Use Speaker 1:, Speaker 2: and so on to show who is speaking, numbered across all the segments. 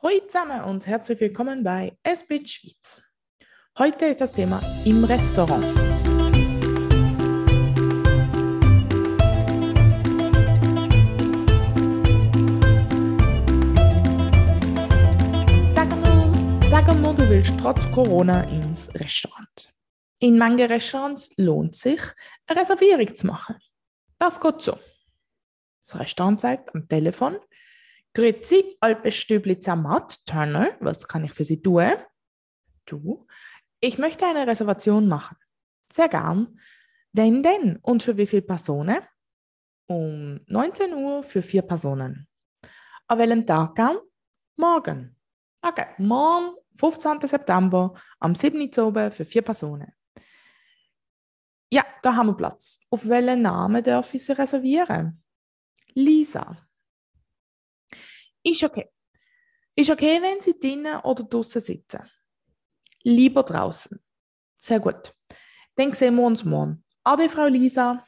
Speaker 1: Hallo zusammen und herzlich willkommen bei SBIT Schweiz. Heute ist das Thema im Restaurant. Sag mal, sag mal, du willst trotz Corona ins Restaurant. In manchen Restaurants lohnt sich, eine Reservierung zu machen. Das geht so. Das Restaurant zeigt am Telefon, Grüezi, Alpestübli Zermatt, Turner, was kann ich für Sie tun? Du, ich möchte eine Reservation machen. Sehr gern. Wenn denn und für wie viele Personen? Um 19 Uhr für vier Personen. An welchem Tag gern? Morgen. Okay, morgen, 15. September, am 7. Uhr für vier Personen. Ja, da haben wir Platz. Auf welchen Namen darf ich Sie reservieren? Lisa. Ist okay. Ist okay, wenn Sie drinnen oder draußen sitzen. Lieber draußen. Sehr gut. Dann sehen wir uns morgen. Ade, Frau Lisa.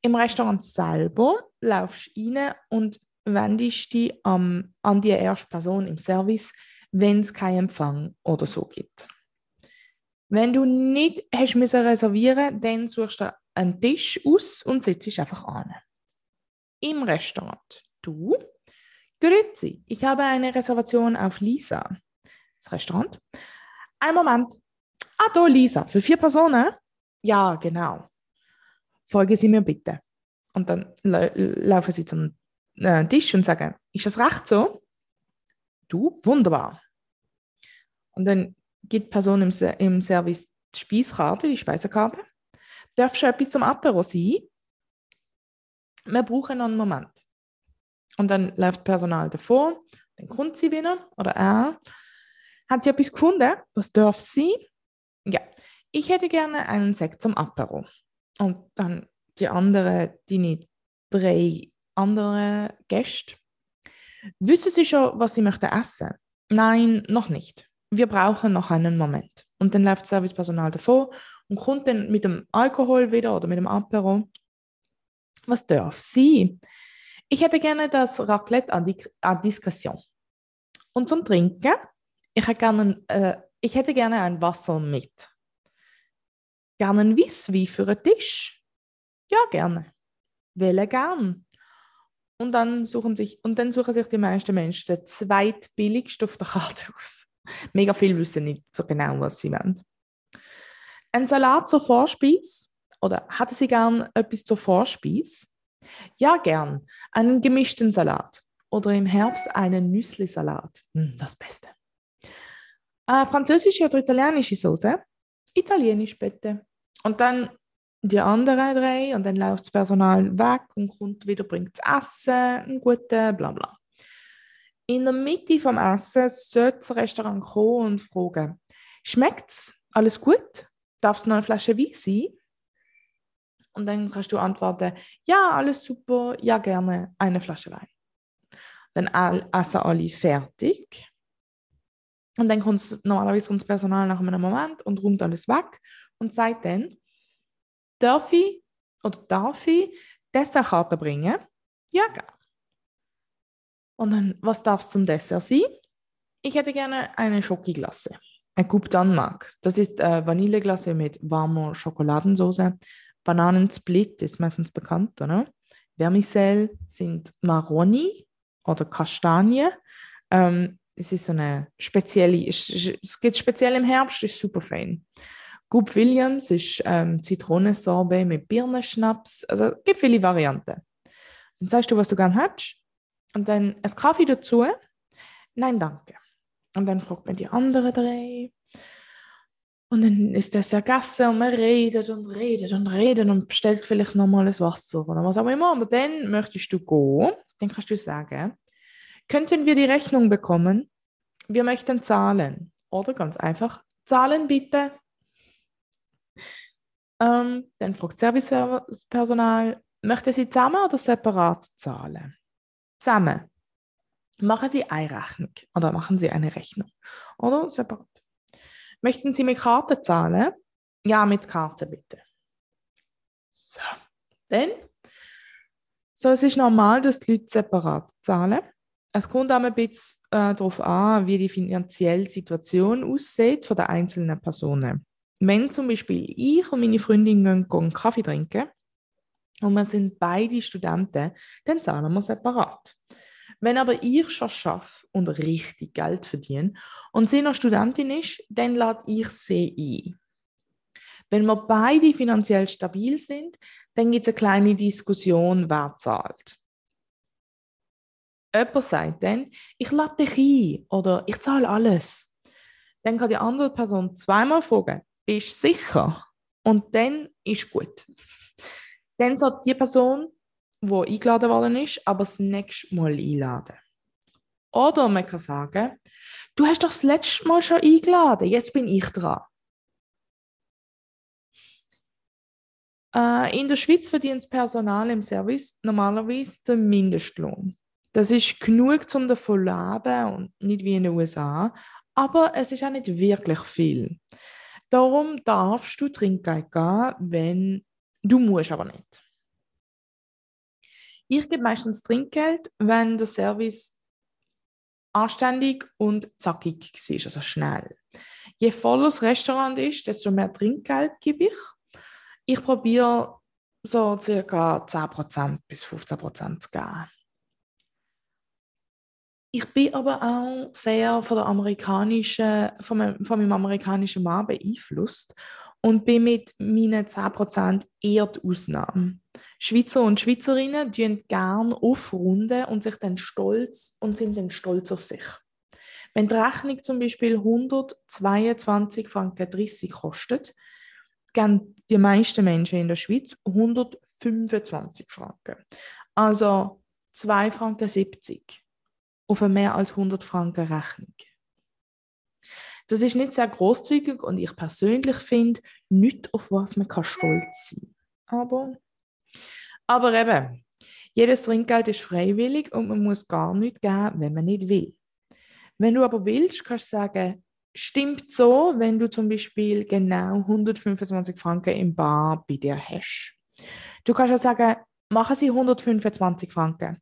Speaker 1: Im Restaurant selber laufst du rein und wendest dich um, an die erste Person im Service, wenn es keinen Empfang oder so gibt. Wenn du nicht hast müssen reservieren, dann suchst du einen Tisch aus und sitzt einfach an. Im Restaurant. Du? Grüezi, ich habe eine Reservation auf Lisa. Das Restaurant. Ein Moment. Ah, da Lisa, für vier Personen? Ja, genau. Folgen Sie mir bitte. Und dann laufen Sie zum äh, Tisch und sagen, ist das recht so? Du, wunderbar. Und dann gibt die Person im, im Service die Speiskarte, die Speisekarte. Darfst du etwas zum Apero sein? Wir brauchen noch einen Moment. Und dann läuft Personal davor, dann kommt sie wieder oder er. Hat sie etwas gefunden? Was darf sie? Ja, ich hätte gerne einen Sekt zum Apero. Und dann die anderen, die drei anderen Gäste. Wissen Sie schon, was Sie möchten essen? Nein, noch nicht. Wir brauchen noch einen Moment. Und dann läuft Servicepersonal davor und kommt dann mit dem Alkohol wieder oder mit dem Apero. Was darf sie? Ich hätte gerne das Raclette à Discretion. Und zum Trinken, ich hätte gerne, äh, ich hätte gerne ein Wasser mit. Gerne ein Weisswein für einen Tisch? Ja, gerne. Wähle gern. Und dann, suchen sich, und dann suchen sich die meisten Menschen den zweitbilligsten auf der Karte aus. Mega viel wissen nicht so genau, was sie wollen. Ein Salat zur Vorspeise? Oder hätten Sie gern etwas zur Vorspeise? Ja, gern. Einen gemischten Salat. Oder im Herbst einen Nüsslisalat. Hm, das Beste. Äh, französische oder italienische Soße? Italienisch bitte. Und dann die anderen drei und dann läuft das Personal weg und kommt wieder, bringt das Essen, ein guten, bla bla. In der Mitte vom Essen sollte das Restaurant kommen und fragen, schmeckt es? Alles gut? Darf es noch eine Flasche Wein sein? Und dann kannst du antworten, ja, alles super, ja, gerne eine Flasche Wein. Dann essen alle fertig. Und dann kommt normalerweise kommt das Personal nach einem Moment und räumt alles weg und sagt dann, darf ich oder darf ich Dessertkarte bringen? Ja, gerne. Und dann, was darf es zum Dessert sein? Ich hätte gerne eine Schokoglasse. Ein Coupe Danmark. Das ist äh, Vanilleglasse mit warmer Schokoladensauce. Bananensplit ist meistens bekannt, oder? Vermicelle sind Maroni oder Kastanie. Ähm, es ist so eine spezielle, es geht speziell im Herbst, ist super fein. Goop Williams ist ähm, Zitronensorbet mit Birnenschnaps. Also es gibt viele Varianten. Dann sagst du, was du gerne hättest. Und dann ein Kaffee dazu. Nein, danke. Und dann fragt man die anderen drei. Und dann ist das gegessen und man redet und redet und redet und bestellt vielleicht nochmal ein Wasser oder was auch immer. Aber dann möchtest du gehen, dann kannst du sagen, könnten wir die Rechnung bekommen? Wir möchten zahlen. Oder ganz einfach, zahlen bitte. Ähm, dann fragt Servicepersonal, möchte sie zusammen oder separat zahlen? Zusammen. Machen Sie eine Rechnung oder machen Sie eine Rechnung. Oder separat. Möchten Sie mit Karte zahlen? Ja, mit Karte bitte. So, dann. So, es ist normal, dass die Leute separat zahlen. es kommt auch ein bisschen äh, darauf an, wie die finanzielle Situation aussieht von den einzelnen Personen. Wenn zum Beispiel ich und meine Freundin gehen, gehen Kaffee trinken und wir sind beide Studenten, dann zahlen wir separat. Wenn aber ich schon schaffe und richtig Geld verdiene und sie noch Studentin ist, dann lade ich sie ein. Wenn wir beide finanziell stabil sind, dann gibt es eine kleine Diskussion, wer zahlt. Jemand sagt dann, ich lade dich ein oder ich zahle alles. Dann kann die andere Person zweimal fragen, bist du sicher? Und dann ist gut. Dann soll die Person, die eingeladen worden ist, aber das nächste Mal einladen. Oder man kann sagen, du hast doch das letzte Mal schon eingeladen, jetzt bin ich dran. Äh, in der Schweiz verdient das Personal im Service normalerweise den Mindestlohn. Das ist genug, um davon zu leben und nicht wie in den USA, aber es ist auch nicht wirklich viel. Darum darfst du Trinkgeld gehen, wenn du musst aber nicht. Ich gebe meistens Trinkgeld, wenn der Service anständig und zackig ist, also schnell. Je voller das Restaurant ist, desto mehr Trinkgeld gebe ich. Ich probiere so ca. 10% bis 15% zu geben. Ich bin aber auch sehr von, der amerikanischen, von, meinem, von meinem amerikanischen Mann beeinflusst und bin mit meinen 10% eher die Ausnahme. Schweizer und Schweizerinnen tun gern aufrunden und sich dann stolz und sind dann stolz auf sich. Wenn die Rechnung zum Beispiel 122 Franken 30 kostet, geben die meisten Menschen in der Schweiz 125 Franken. Also 2,70 Franken auf eine mehr als 100 Franken Rechnung. Das ist nicht sehr großzügig und ich persönlich finde, nicht auf was man kann stolz sein Aber, aber eben, jedes Trinkgeld ist freiwillig und man muss gar nichts geben, wenn man nicht will. Wenn du aber willst, kannst du sagen, stimmt so, wenn du zum Beispiel genau 125 Franken im Bar bei dir hast. Du kannst auch sagen, machen sie 125 Franken,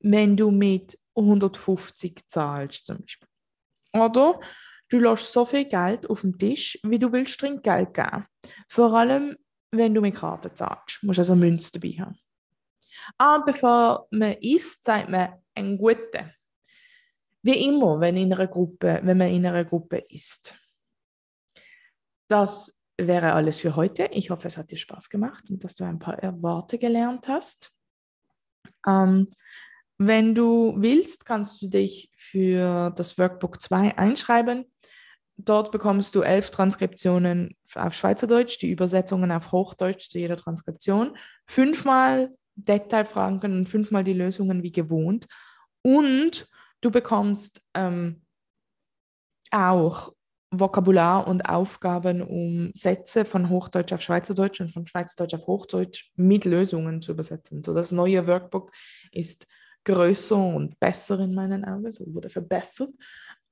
Speaker 1: wenn du mit 150 zahlst zum Beispiel. Oder du lässt so viel Geld auf dem Tisch, wie du willst Trinkgeld geben. Vor allem, wenn du mit Karte zahlst. Du musst also Münze dabei haben. Aber bevor man isst, sagt man einen guten. Wie immer, wenn, in einer Gruppe, wenn man in einer Gruppe isst. Das wäre alles für heute. Ich hoffe, es hat dir Spaß gemacht und dass du ein paar Worte gelernt hast. Ähm, wenn du willst, kannst du dich für das Workbook 2 einschreiben. Dort bekommst du elf Transkriptionen auf Schweizerdeutsch, die Übersetzungen auf Hochdeutsch zu jeder Transkription, fünfmal Detailfragen und fünfmal die Lösungen wie gewohnt. Und du bekommst ähm, auch Vokabular und Aufgaben, um Sätze von Hochdeutsch auf Schweizerdeutsch und von Schweizerdeutsch auf Hochdeutsch mit Lösungen zu übersetzen. So das neue Workbook ist größer und besser in meinen Augen, so wurde verbessert.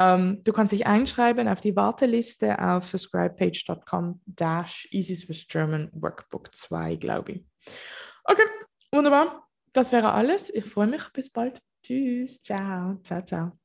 Speaker 1: Ähm, du kannst dich einschreiben auf die Warteliste auf subscribepage.com dash Easy Swiss German Workbook 2, glaube ich. Okay, wunderbar. Das wäre alles. Ich freue mich. Bis bald. Tschüss. Ciao. Ciao, ciao.